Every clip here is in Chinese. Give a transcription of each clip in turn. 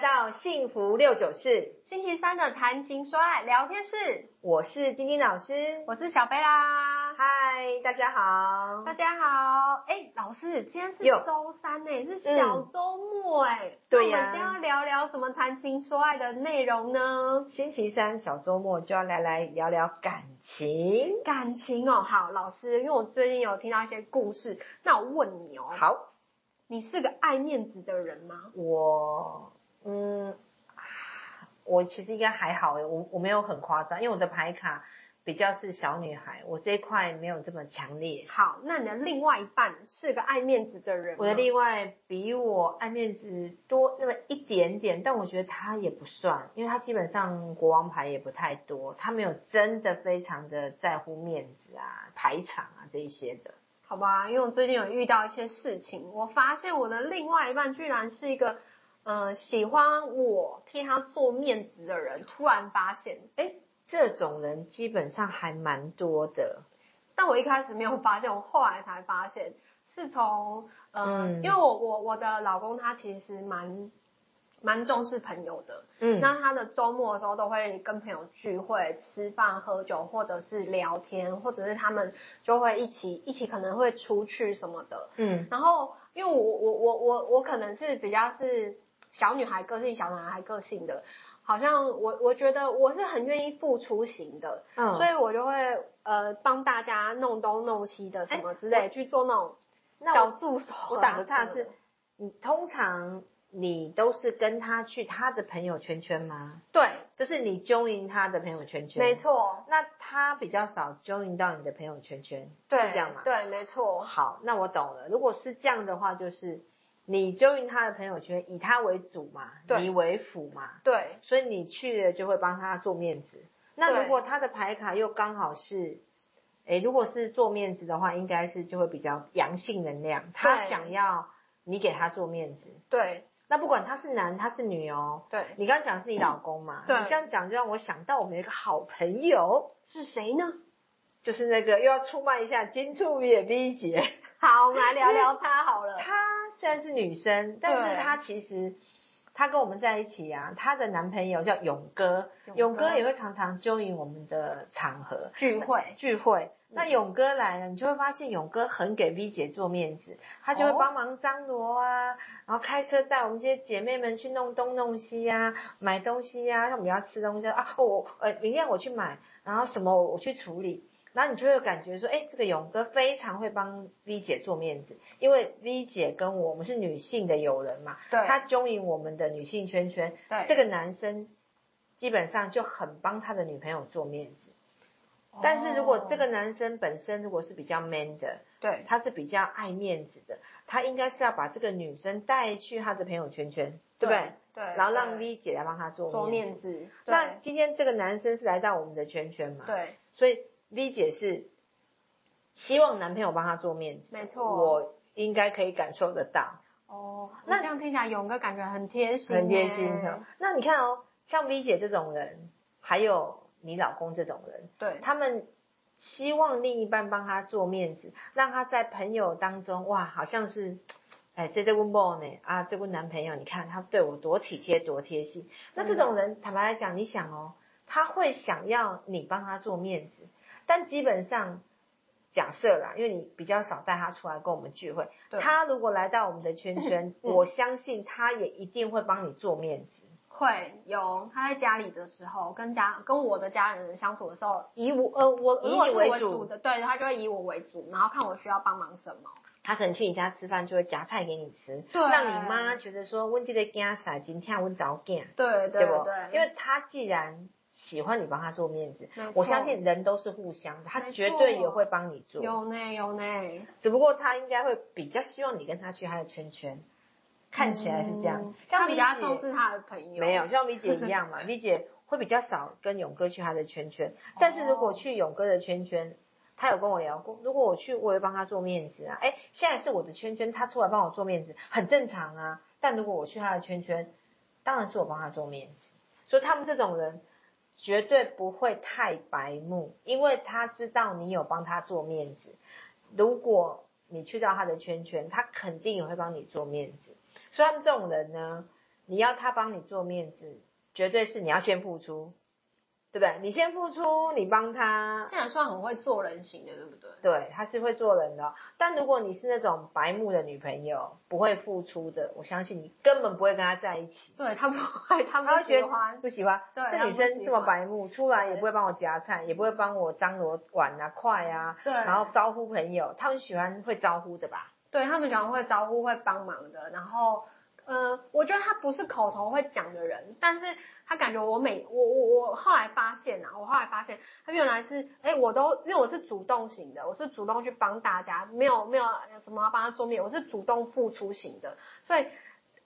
到幸福六九四，星期三的谈情说爱聊天室，我是晶晶老师，我是小贝啦。嗨，大家好，大家好。哎，老师，今天是周三呢，是小周末哎。对呀。我们今天要聊聊什么谈情说爱的内容呢？星期三小周末就要来来聊聊感情。感情哦，好，老师，因为我最近有听到一些故事，那我问你哦。好。你是个爱面子的人吗？我。嗯，我其实应该还好诶，我我没有很夸张，因为我的牌卡比较是小女孩，我这一块没有这么强烈。好，那你的另外一半是个爱面子的人吗？我的另外比我爱面子多那么一点点，但我觉得他也不算，因为他基本上国王牌也不太多，他没有真的非常的在乎面子啊、排场啊这一些的。好吧，因为我最近有遇到一些事情，我发现我的另外一半居然是一个。呃，喜欢我替他做面子的人，突然发现，哎，这种人基本上还蛮多的。但我一开始没有发现，我后来才发现，是从呃，嗯、因为我我我的老公他其实蛮蛮重视朋友的，嗯，那他的周末的时候都会跟朋友聚会、吃饭、喝酒，或者是聊天，或者是他们就会一起一起可能会出去什么的，嗯，然后因为我我我我我可能是比较是。小女孩个性，小男孩个性的，好像我我觉得我是很愿意付出型的，嗯，所以我就会呃帮大家弄东弄西的什么之类，去做那种小助手。我打个岔是，你通常你都是跟他去他的朋友圈圈吗？对，就是你 join 他的朋友圈圈。没错。那他比较少 join 到你的朋友圈圈，对，是这样吗？对，没错。好，那我懂了。如果是这样的话，就是。你 join 他的朋友圈，以他为主嘛，你为辅嘛，对，所以你去了就会帮他做面子。那如果他的牌卡又刚好是，哎，如果是做面子的话，应该是就会比较阳性能量，他想要你给他做面子。对，那不管他是男他是女哦，对，你刚刚讲的是你老公嘛，对，你这样讲就让我想到我们有一个好朋友是谁呢？就是那个又要出卖一下金兔也 V 姐。好，我们来聊聊他好了。她虽然是女生，但是她其实她跟我们在一起啊，她的男朋友叫勇哥，勇哥。也会常常 join 我们的场合。聚会。聚会。那勇哥来了，你就会发现勇哥很给 V 姐做面子，他就会帮忙张罗啊，然后开车带我们这些姐妹们去弄东弄西呀，买东西呀，像我们要吃东西啊，我呃明天我去买，然后什么我去处理。然后你就会感觉说，哎，这个勇哥非常会帮 V 姐做面子，因为 V 姐跟我们是女性的友人嘛，对，他 join 我们的女性圈圈，对，这个男生基本上就很帮他的女朋友做面子。哦，但是如果这个男生本身如果是比较 man 的，对，他是比较爱面子的，他应该是要把这个女生带去他的朋友圈圈，对，对不对？对，然后让 V 姐来帮他做面子。做面子。那今天这个男生是来到我们的圈圈嘛？对，所以。V 姐是希望男朋友帮她做面子，没错，我应该可以感受得到。哦，那这样听起来勇哥感觉很贴心，很贴心的。那你看哦，像 V 姐这种人，还有你老公这种人，对，他们希望另一半帮他做面子，让他在朋友当中，哇，好像是，哎，这这位 boy 呢，啊，这个男朋友，你看他对我多体贴，多贴心。那这种人，坦白来讲，你想哦，他会想要你帮他做面子。但基本上，假设啦，因为你比较少带他出来跟我们聚会，他如果来到我们的圈圈，嗯、我相信他也一定会帮你做面子。会有他在家里的时候，跟家跟我的家人相处的时候，以我呃我以你为主的，对，他就会以我为主，然后看我需要帮忙什么。他可能去你家吃饭，就会夹菜给你吃，对，让你妈觉得说温记得给他撒今天温早见，对对对，对因为他既然。喜欢你帮他做面子，我相信人都是互相的，他绝对也会帮你做。有呢有呢，只不过他应该会比较希望你跟他去他的圈圈，看起来是这样。嗯、像比较重视他的朋友，没有像 V 姐一样嘛 米姐会比较少跟勇哥去他的圈圈，但是如果去勇哥的圈圈，他有跟我聊过，如果我去，我会帮他做面子啊。哎，现在是我的圈圈，他出来帮我做面子，很正常啊。但如果我去他的圈圈，当然是我帮他做面子。所以他们这种人绝对不会太白目，因为他知道你有帮他做面子。如果你去到他的圈圈，他肯定也会帮你做面子。所以他们这种人呢，你要他帮你做面子，绝对是你要先付出。对不对？你先付出，你帮他，这样算很会做人型的，对不对？对，他是会做人的。但如果你是那种白目的女朋友，不会付出的，我相信你根本不会跟他在一起。对，他不会，他不喜欢，不喜欢。对，这女生这么白目，出来也不会帮我夹菜，也不会帮我张罗碗啊、筷啊，对，然后招呼朋友，他们喜欢会招呼的吧？对，他们喜欢会招呼、会帮忙的。然后，呃，我觉得他不是口头会讲的人，但是。他感觉我每我我我后来发现啊，我后来发现他原来是哎，我都因为我是主动型的，我是主动去帮大家，没有没有什么要帮他做面，我是主动付出型的，所以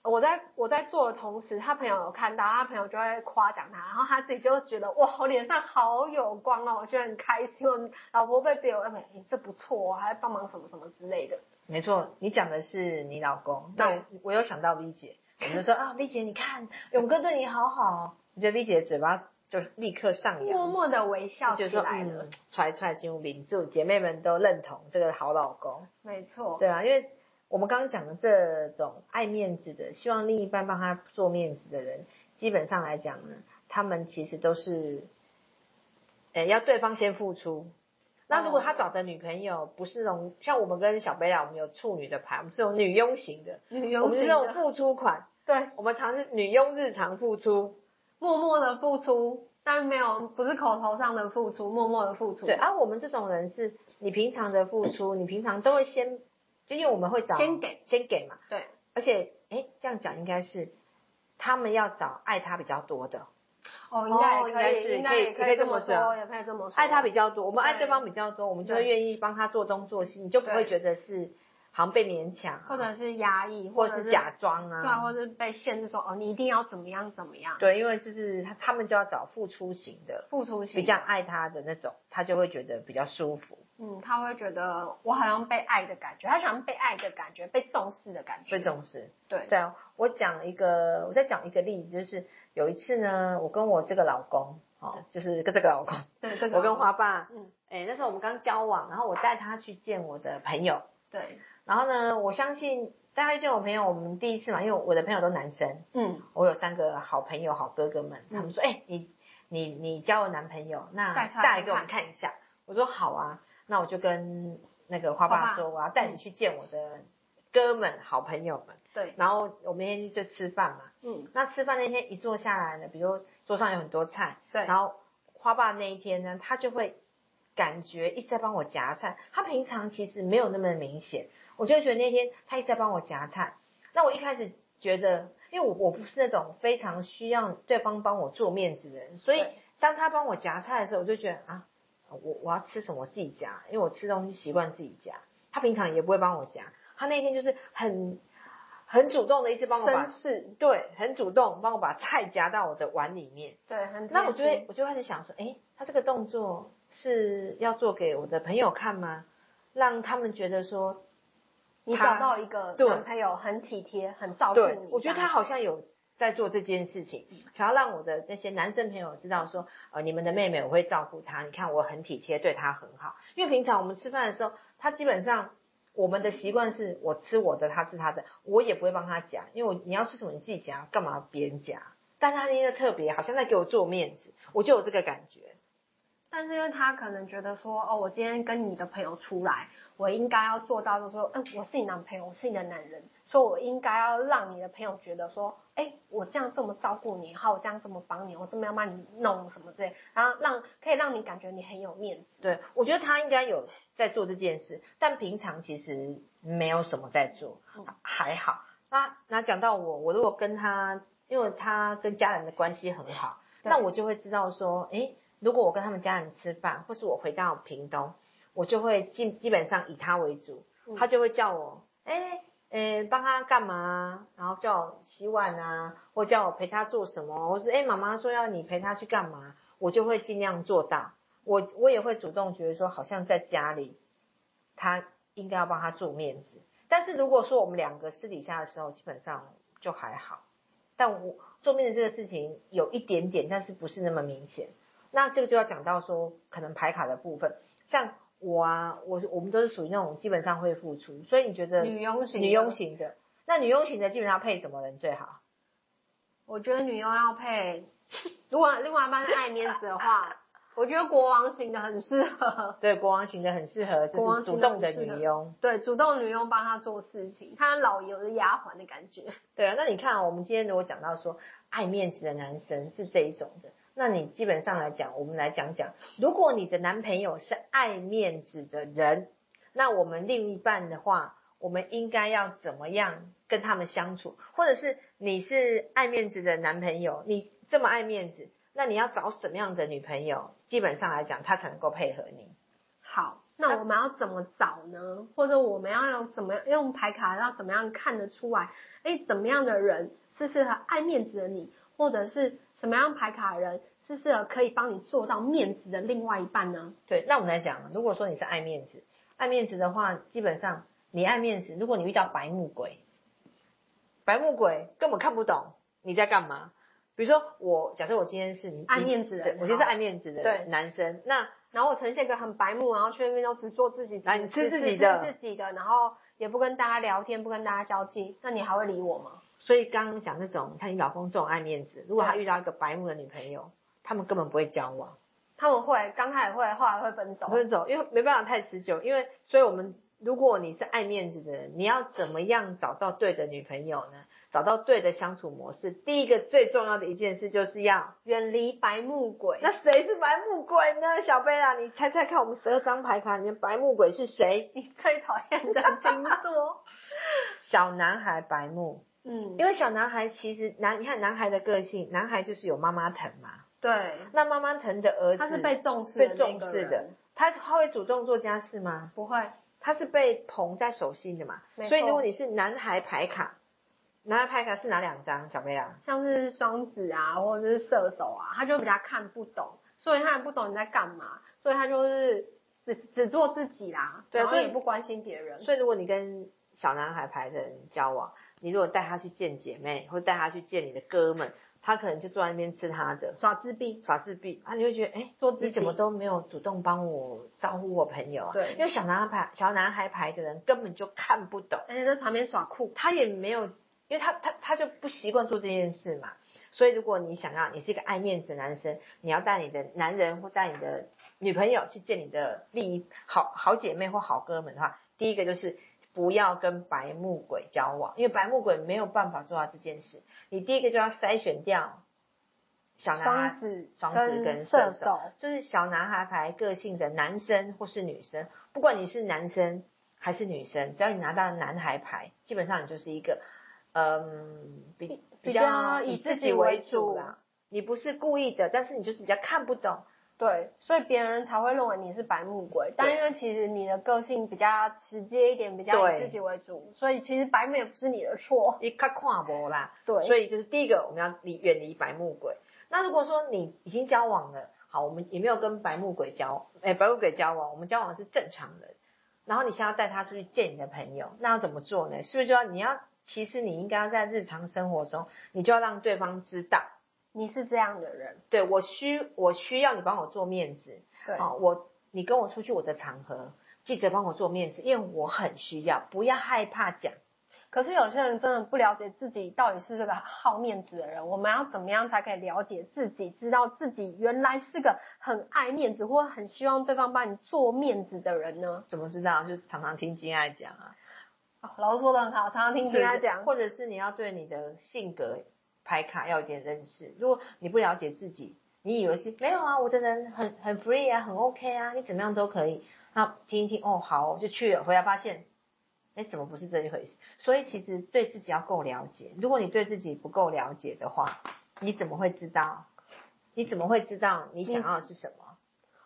我在我在做的同时，他朋友有看到，他朋友就会夸奖他，然后他自己就觉得哇，我脸上好有光哦，我觉得很开心，我老婆被别人哎，这不错，还帮忙什么什么之类的。没错，你讲的是你老公，对，我有想到 V 姐。我就说啊，V 姐，你看勇哥对你好好，我觉得 V 姐的嘴巴就立刻上扬，默默的微笑起来了，嗯、踹踹进入名著，姐妹们都认同这个好老公。没错，对啊，因为我们刚刚讲的这种爱面子的，希望另一半帮他做面子的人，基本上来讲呢，他们其实都是，呃，要对方先付出。那如果他找的女朋友不是那种像我们跟小贝拉，我们有处女的牌，我们这种女佣型的，女佣型的，我们是那种付出款。对，我们常是女佣日常付出，默默的付出，但没有不是口头上的付出，默默的付出。对，而、啊、我们这种人是，你平常的付出，你平常都会先，就因为我们会找先给先给嘛。对，而且哎，这样讲应该是，他们要找爱他比较多的。哦，应该应该是可以，可以这么说，也可以这么说。爱他比较多，我们爱对方比较多，我们就会愿意帮他做东做西，你就不会觉得是好像被勉强，或者是压抑，或者是假装啊，对，或者是被限制说哦，你一定要怎么样怎么样。对，因为就是他他们就要找付出型的，付出型比较爱他的那种，他就会觉得比较舒服。嗯，他会觉得我好像被爱的感觉，他喜欢被爱的感觉，被重视的感觉。被重视。对。对，我讲一个，我再讲一个例子，就是。有一次呢，我跟我这个老公，哦，就是跟这个老公，对，这个、我跟花爸，嗯，哎，那时候我们刚交往，然后我带他去见我的朋友，对，然后呢，我相信带他去见我朋友，我们第一次嘛，因为我的朋友都男生，嗯，我有三个好朋友、好哥哥们，嗯、他们说，哎，你你你交了男朋友，那带来给我们看一下，我说好啊，那我就跟那个花爸说，我要带你去见我的哥们、好朋友们。对，然后我们那天就吃饭嘛，嗯，那吃饭那天一坐下来呢，比如桌上有很多菜，对，然后花爸那一天呢，他就会感觉一直在帮我夹菜，他平常其实没有那么明显，我就觉得那天他一直在帮我夹菜，那我一开始觉得，因为我我不是那种非常需要对方帮我做面子的人，所以当他帮我夹菜的时候，我就觉得啊，我我要吃什么我自己夹，因为我吃东西习惯自己夹，他平常也不会帮我夹，他那天就是很。很主动的一次帮我把，对，很主动帮我把菜夹到我的碗里面。对，很。那我就会，我就开始想说，哎，他这个动作是要做给我的朋友看吗？让他们觉得说，你找到一个男朋友很体贴，很照顾你。我觉得他好像有在做这件事情，想要让我的那些男生朋友知道说，呃，你们的妹妹我会照顾她，你看我很体贴，对她很好。因为平常我们吃饭的时候，他基本上。我们的习惯是我吃我的，他吃他的，我也不会帮他夹，因为我你要吃什么你自己夹，干嘛别人夹？但他那天特别，好像在给我做面子，我就有这个感觉。但是因为他可能觉得说，哦，我今天跟你的朋友出来，我应该要做到，就是说，嗯，我是你男朋友，我是你的男人。说我应该要让你的朋友觉得说，哎，我这样这么照顾你，然后我这样这么帮你，我这么要帮你弄什么之类，然后让可以让你感觉你很有面子。对，我觉得他应该有在做这件事，但平常其实没有什么在做，嗯、还好。那那讲到我，我如果跟他，因为他跟家人的关系很好，那我就会知道说，哎，如果我跟他们家人吃饭，或是我回到屏东，我就会基基本上以他为主，他就会叫我，哎。诶，帮他干嘛？然后叫我洗碗啊，或叫我陪他做什么？我说，哎，妈妈说要你陪他去干嘛？我就会尽量做到。我我也会主动觉得说，好像在家里，他应该要帮他做面子。但是如果说我们两个私底下的时候，基本上就还好。但我做面子这个事情有一点点，但是不是那么明显。那这个就要讲到说，可能排卡的部分，像我啊，我我们都是属于那种基本上会付出，所以你觉得女佣型女佣型的，那女佣型的基本上配什么人最好？我觉得女佣要配，如果另外一半是爱面子的话。我觉得国王型的很适合，对，国王型的很适合，就是主动的女佣，对，主动女佣帮他做事情，他老爷的丫鬟的感觉。对啊，那你看，我们今天如果讲到说爱面子的男生是这一种的，那你基本上来讲，我们来讲讲，如果你的男朋友是爱面子的人，那我们另一半的话，我们应该要怎么样跟他们相处？或者是你是爱面子的男朋友，你这么爱面子。那你要找什么样的女朋友？基本上来讲，他才能够配合你。好，那我们要怎么找呢？或者我们要用怎么用牌卡要怎么样看得出来？哎，怎么样的人是适合爱面子的你，或者是什么样牌卡的人是适合可以帮你做到面子的另外一半呢？对，那我们来讲，如果说你是爱面子，爱面子的话，基本上你爱面子，如果你遇到白目鬼，白目鬼根本看不懂你在干嘛。比如说我，假设我今天是你爱面子的，我今天是爱面子的男生，那然后我呈现一个很白目，然后去那边都只做自己，来你吃自己的，吃自己的，然后也不跟大家聊天，不跟大家交际，那你还会理我吗？所以刚刚讲那种，看你老公这种爱面子，如果他遇到一个白目的女朋友，他们根本不会交往，他们会刚开始会，后来会分手，分手，因为没办法太持久，因为所以我们如果你是爱面子的人，你要怎么样找到对的女朋友呢？找到对的相处模式，第一个最重要的一件事就是要远离白目鬼。那谁是白目鬼呢？小贝啊，你猜猜看，我们十二张牌卡里面白目鬼是谁？你最讨厌的星座？小男孩白目。嗯，因为小男孩其实男，你看男孩的个性，男孩就是有妈妈疼嘛。对。那妈妈疼的儿子，他是被重视、被重视的。他他会主动做家事吗？不会。他是被捧在手心的嘛？所以如果你是男孩牌卡。男孩牌卡是哪两张？小贝啊，像是双子啊，或者是射手啊，他就比较看不懂，所以他也不懂你在干嘛，所以他就是只只做自己啦，对，所以也不关心别人。所以如果你跟小男孩牌的人交往，你如果带他去见姐妹，或者带他去见你的哥们，他可能就坐在那边吃他的，耍自闭，耍自闭，啊，你会觉得，哎，做自己怎么都没有主动帮我招呼我朋友啊？对，因为小男孩牌小男孩牌的人根本就看不懂，而且在旁边耍酷，他也没有。因为他他他就不习惯做这件事嘛，所以如果你想要你是一个爱面子的男生，你要带你的男人或带你的女朋友去见你的另一好好姐妹或好哥们的话，第一个就是不要跟白目鬼交往，因为白目鬼没有办法做到这件事。你第一个就要筛选掉小男孩、双子、双子跟射手，就是小男孩牌个性的男生或是女生，不管你是男生还是女生，只要你拿到男孩牌，基本上你就是一个。嗯，比比较以自己为主啦。你不是故意的，但是你就是比较看不懂。对，所以别人才会认为你是白木鬼。但因为其实你的个性比较直接一点，比较以自己为主，所以其实白木也不是你的错。你看跨博啦。对。所以就是第一个，我们要离远离白木鬼。那如果说你已经交往了，好，我们也没有跟白木鬼交，哎，白木鬼交往，我们交往是正常人。然后你现在要带他出去见你的朋友，那要怎么做呢？是不是就要你要？其实你应该要在日常生活中，你就要让对方知道你是这样的人。对，我需我需要你帮我做面子。对，好，我你跟我出去我的场合，记得帮我做面子，因为我很需要，不要害怕讲。可是有些人真的不了解自己到底是这个好面子的人，我们要怎么样才可以了解自己，知道自己原来是个很爱面子或很希望对方帮你做面子的人呢？怎么知道？就常常听金爱讲啊。老师说的很好，常常听人家讲，或者是你要对你的性格牌卡要有点认识。如果你不了解自己，你以为是没有啊，我这人很很 free 啊，很 OK 啊，你怎么样都可以。那听一听，哦，好，就去了，回来发现，哎，怎么不是这一回事？所以其实对自己要够了解。如果你对自己不够了解的话，你怎么会知道？你怎么会知道你想要的是什么？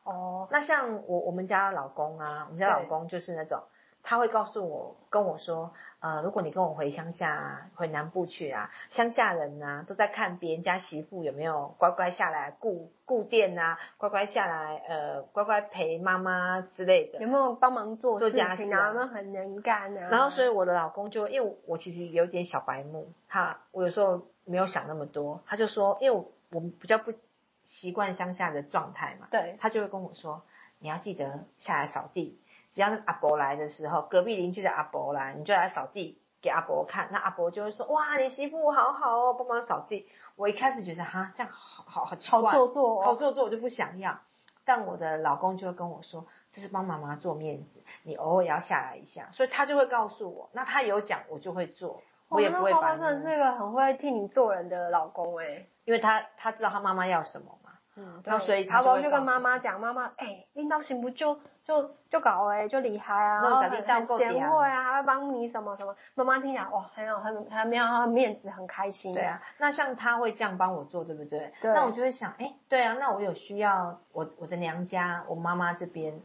哦，那像我我们家老公啊，我们家老公就是那种。他会告诉我，跟我说，呃，如果你跟我回乡下啊，回南部去啊，乡下人啊，都在看别人家媳妇有没有乖乖下来顾顾店啊，乖乖下来，呃，乖乖陪妈妈之类的，有没有帮忙做做家事啊？有没有很能干啊？然后，所以我的老公就因为我其实有点小白目，他我有时候没有想那么多，他就说，因为我我们比较不习惯乡下的状态嘛，对，他就会跟我说，你要记得下来扫地，只要是阿伯来的时候，隔壁邻居的阿伯来，你就来扫地给阿伯看，那阿伯就会说，哇，你媳妇好好哦，帮忙扫地。我一开始觉得哈，这样好好好奇怪，好做作，哦，好做作，我就不想要。但我的老公就会跟我说，这是帮妈妈做面子，你偶尔要下来一下，所以他就会告诉我，那他有讲，我就会做，我也不会烦。真的是个很会替你做人的老公哎，欸，因为他他知道他妈妈要什么嘛，嗯，那所以他就，就跟妈妈讲，妈妈哎，领导行不就就就搞哎，就厉害啊，然后很很贤惠啊，还会帮你什么什么，妈妈听起来哇，很有很很没有面子，很开心。对啊，那像他会这样帮我做，对不对？对。那我就会想，哎，对啊，那我有需要，我我的娘家，我妈妈这边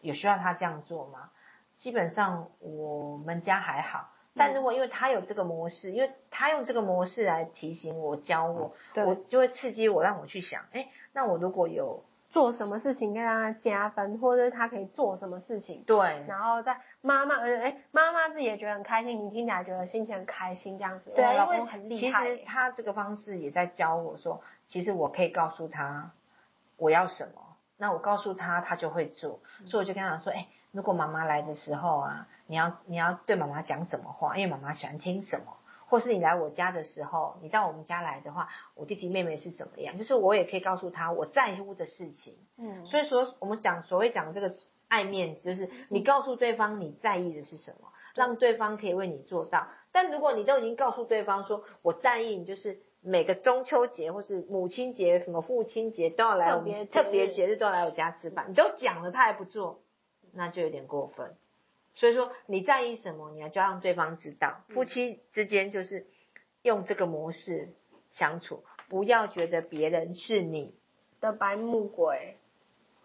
有需要他这样做吗？基本上我们家还好，但如果因为他有这个模式，因为他用这个模式来提醒我、教我，对，我就会刺激我，让我去想，哎，那我如果有。做什么事情跟他加分，或者是他可以做什么事情？对，然后在妈妈，呃，哎，妈妈自己也觉得很开心，你听起来觉得心情很开心，这样子。对啊，老公很厉害。其实他这个方式也在教我说，其实我可以告诉他我要什么，那我告诉他，他就会做。所以我就跟他说，哎，如果妈妈来的时候啊，你要你要对妈妈讲什么话，因为妈妈喜欢听什么。或是你来我家的时候，你到我们家来的话，我弟弟妹妹是怎么样？就是我也可以告诉他我在乎的事情。嗯，所以说我们讲所谓讲这个爱面子，就是你告诉对方你在意的是什么，让对方可以为你做到。但如果你都已经告诉对方说我在意你，就是每个中秋节或是母亲节、什么父亲节都要来我们特别节日都要来我家吃饭，你都讲了他还不做，那就有点过分。所以说你在意什么，你要就要让对方知道。夫妻之间就是用这个模式相处，不要觉得别人是你的白目鬼，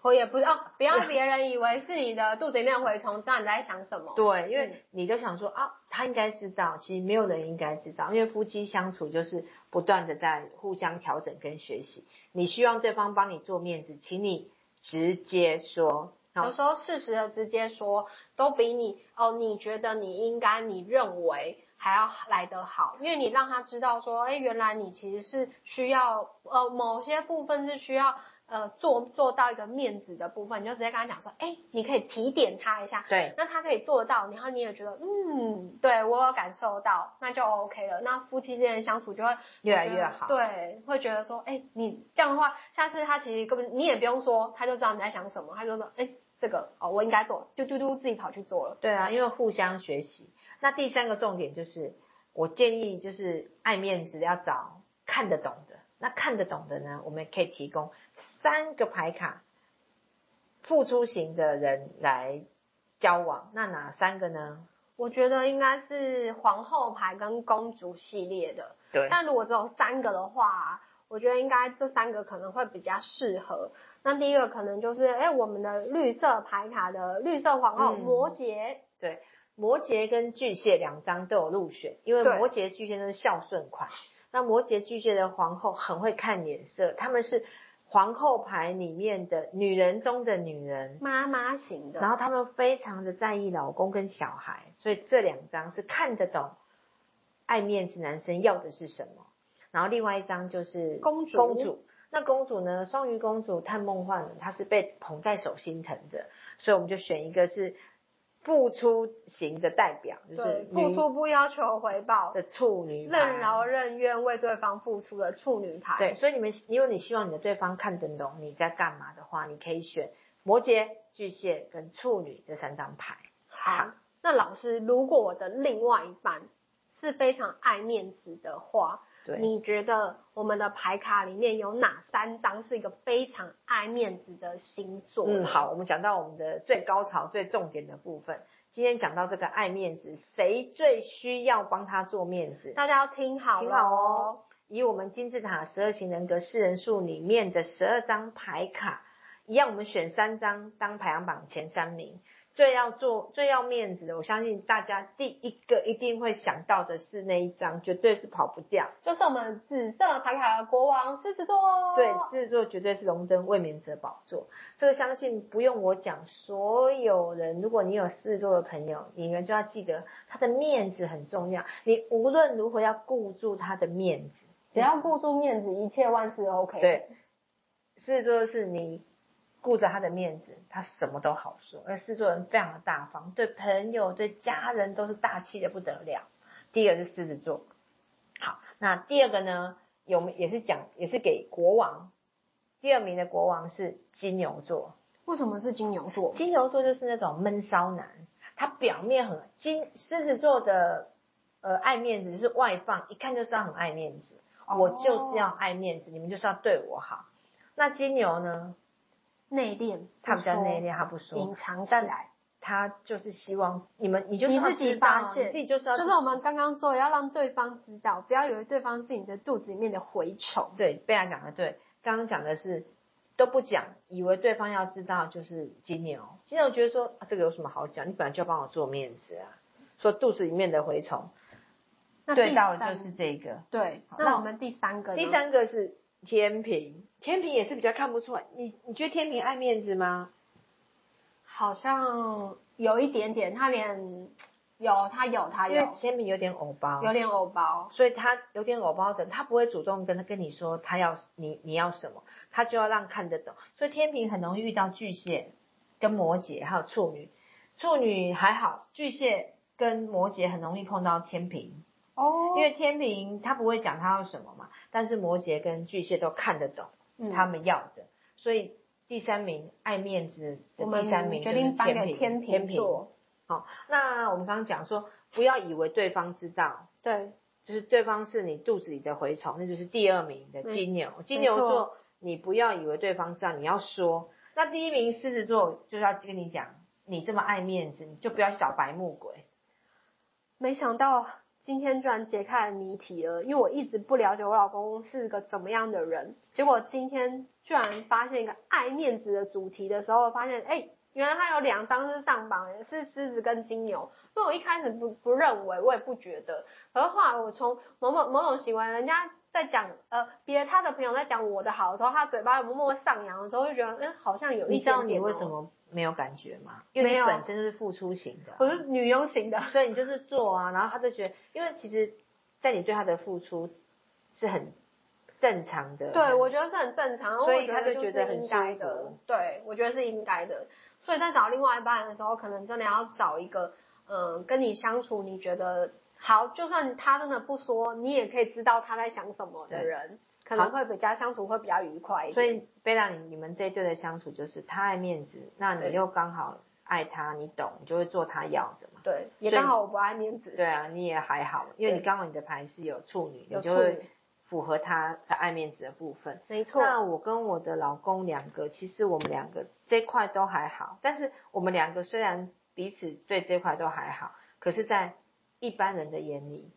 我也不哦，不要别人以为是你的肚子里面蛔虫，知道你在想什么。对，因为你就想说啊，他应该知道，其实没有人应该知道，因为夫妻相处就是不断的在互相调整跟学习。你希望对方帮你做面子，请你直接说。有时候适时的直接说，都比你哦，你觉得你应该，你认为还要来得好，因为你让他知道说，哎，原来你其实是需要，呃，某些部分是需要。呃，做做到一个面子的部分，你就直接跟他讲说，哎，你可以提点他一下，对，那他可以做到，然后你也觉得，嗯，对我有感受到，那就 OK 了。那夫妻之间相处就会越来越好，对，会觉得说，哎，你这样的话，下次他其实根本你也不用说，他就知道你在想什么，他就说，哎，这个哦，我应该做，就嘟嘟自己跑去做了。对啊，因为互相学习。那第三个重点就是，我建议就是爱面子要找看得懂的。那看得懂的呢，我们也可以提供三个牌卡，付出型的人来交往。那哪三个呢？我觉得应该是皇后牌跟公主系列的。对。但如果只有三个的话，我觉得应该这三个可能会比较适合。那第一个可能就是，哎，我们的绿色牌卡的绿色皇后、嗯、摩羯。对，摩羯跟巨蟹两张都有入选，因为摩羯、巨蟹都是孝顺款。那摩羯巨蟹的皇后很会看脸色，他们是皇后牌里面的女人中的女人，妈妈型的。然后他们非常的在意老公跟小孩，所以这两张是看得懂爱面子男生要的是什么。然后另外一张就是公主，公主。那公主呢？双鱼公主太梦幻了，她是被捧在手心疼的，所以我们就选一个是。付出型的代表就是付出不要求回报的处女，任劳任怨为对方付出的处女牌。对，所以你们，因为你希望你的对方看得懂你在干嘛的话，你可以选摩羯、巨蟹跟处女这三张牌。好，那老师，如果我的另外一半是非常爱面子的话。对，你觉得我们的牌卡里面有哪三张是一个非常爱面子的星座？嗯，好，我们讲到我们的最高潮、最重点的部分。今天讲到这个爱面子，谁最需要帮他做面子？大家要听好，听好哦。以我们金字塔十二型人格四人数里面的十二张牌卡，一样，我们选三张当排行榜前三名。最要做、最要面子的，我相信大家第一个一定会想到的是那一张，绝对是跑不掉，就是我们紫色牌卡的国王狮子座。对，狮子座绝对是荣登卫冕者宝座。这个相信不用我讲，所有人，如果你有狮子座的朋友，你们就要记得他的面子很重要。你无论如何要顾住他的面子，只要顾住面子，一切万事 OK。对，狮子座是你顾着他的面子，他什么都好说。而狮子座人非常的大方，对朋友、对家人都是大气的不得了。第一个是狮子座，好，那第二个呢？有也是讲，也是给国王。第二名的国王是金牛座。为什么是金牛座？金牛座就是那种闷骚男，他表面很金。狮子座的呃爱面子是外放，一看就知道很爱面子。哦、我就是要爱面子，你们就是要对我好。那金牛呢？内敛，他比较内敛，他不说，隐藏起来。他就是希望你们，你就是你自己发现，自己就是要，就是我们刚刚说，要让对方知道，不要以为对方是你的肚子里面的蛔虫。对，贝拉讲的对，刚刚讲的是。都不讲，以为对方要知道就是金牛。金牛觉得说啊，这个有什么好讲？你本来就要帮我做面子啊。说肚子里面的蛔虫，那对到的就是这个。对，那我们第三个？第三个是天平，天平也是比较看不出来。你你觉得天平爱面子吗？好像有一点点，他连。有他有他有，天平有点偶包，有点偶包，所以他有点偶包的，他不会主动跟他跟你说他要你你要什么，他就要让看得懂。所以天平很容易遇到巨蟹、跟摩羯还有处女，处女还好，巨蟹跟摩羯很容易碰到天秤哦，因为天平他不会讲他要什么嘛，但是摩羯跟巨蟹都看得懂他们要的，嗯、所以第三名爱面子的第三名就是天平，天秤。好、哦，那我们刚刚讲说，不要以为对方知道，对，就是对方是你肚子里的蛔虫，那就是第二名的金牛。嗯、金牛座，你不要以为对方知道，你要说。那第一名狮子座就是要跟你讲，你这么爱面子，你就不要去找白目鬼。没想到今天居然解开了谜题了，因为我一直不了解我老公是个怎么样的人，结果今天居然发现一个爱面子的主题的时候，发现哎。原来他有两张是上榜，是狮子跟金牛。因为我一开始不不认为，我也不觉得。可是后来我从某某某种行为，人家在讲呃别他的朋友在讲我的好的时候，他嘴巴默默上扬的时候，就觉得嗯好像有一点点。你知道你为什么没有感觉吗？因为你本身就是付出型的，我是女优型的，所以你就是做啊，然后他就觉得，因为其实，在你对他的付出是很。正常的，对，我觉得是很正常，所以他就觉得很应该的。对，我觉得是应该的。所以在找另外一半的时候，可能真的要找一个，嗯、呃，跟你相处你觉得好，就算他真的不说，你也可以知道他在想什么的人，可能会比较相处会比较愉快一点。所以贝拉，你你们这一对的相处就是他爱面子，那你又刚好爱他，你懂，你就会做他要的嘛。对，也刚好我不爱面子。对啊，你也还好，因为你刚好你的牌是有处女，你就会。符合他他爱面子的部分，没错。那我跟我的老公两个，其实我们两个这块都还好，但是我们两个虽然彼此对这块都还好，可是，在一般人的眼里，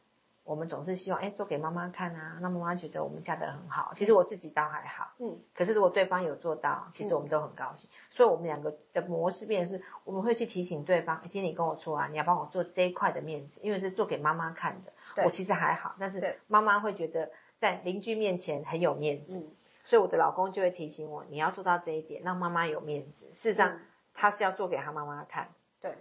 我们总是希望，哎，做给妈妈看啊，让妈妈觉得我们嫁得很好。其实我自己倒还好，嗯。可是如果对方有做到，其实我们都很高兴。嗯、所以，我们两个的模式变成是，我们会去提醒对方，今天你跟我说啊，你要帮我做这一块的面子，因为是做给妈妈看的。我其实还好，但是妈妈会觉得。在邻居面前很有面子，嗯，所以我的老公就会提醒我，你要做到这一点，让妈妈有面子。事实上，嗯，他是要做给他妈妈看。对，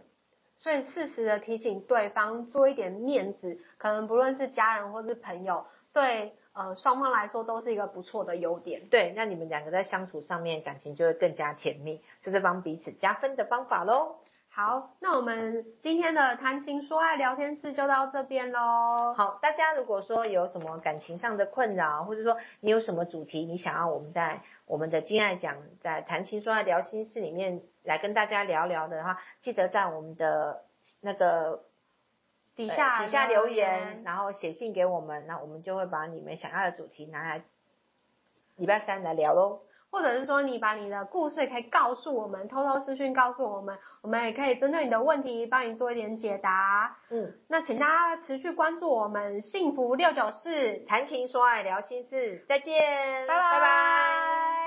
所以适时的提醒对方多一点面子，可能不论是家人或是朋友，对呃双方来说都是一个不错的优点。对，那你们两个在相处上面感情就会更加甜蜜，这是帮彼此加分的方法喽。好，那我们今天的谈情说爱聊天室就到这边喽。好，大家如果说有什么感情上的困扰，或者说你有什么主题，你想要我们在我们的金爱讲在谈情说爱聊心室里面来跟大家聊聊的话，记得在我们的那个底下底下留言，然后写信给我们，那我们就会把你们想要的主题拿来礼拜三来聊喽。或者是说，你把你的故事可以告诉我们，偷偷私讯告诉我们，我们也可以针对你的问题帮你做一点解答。嗯，那请大家持续关注我们幸福六九四，谈情说爱聊心事，再见，拜拜。拜拜。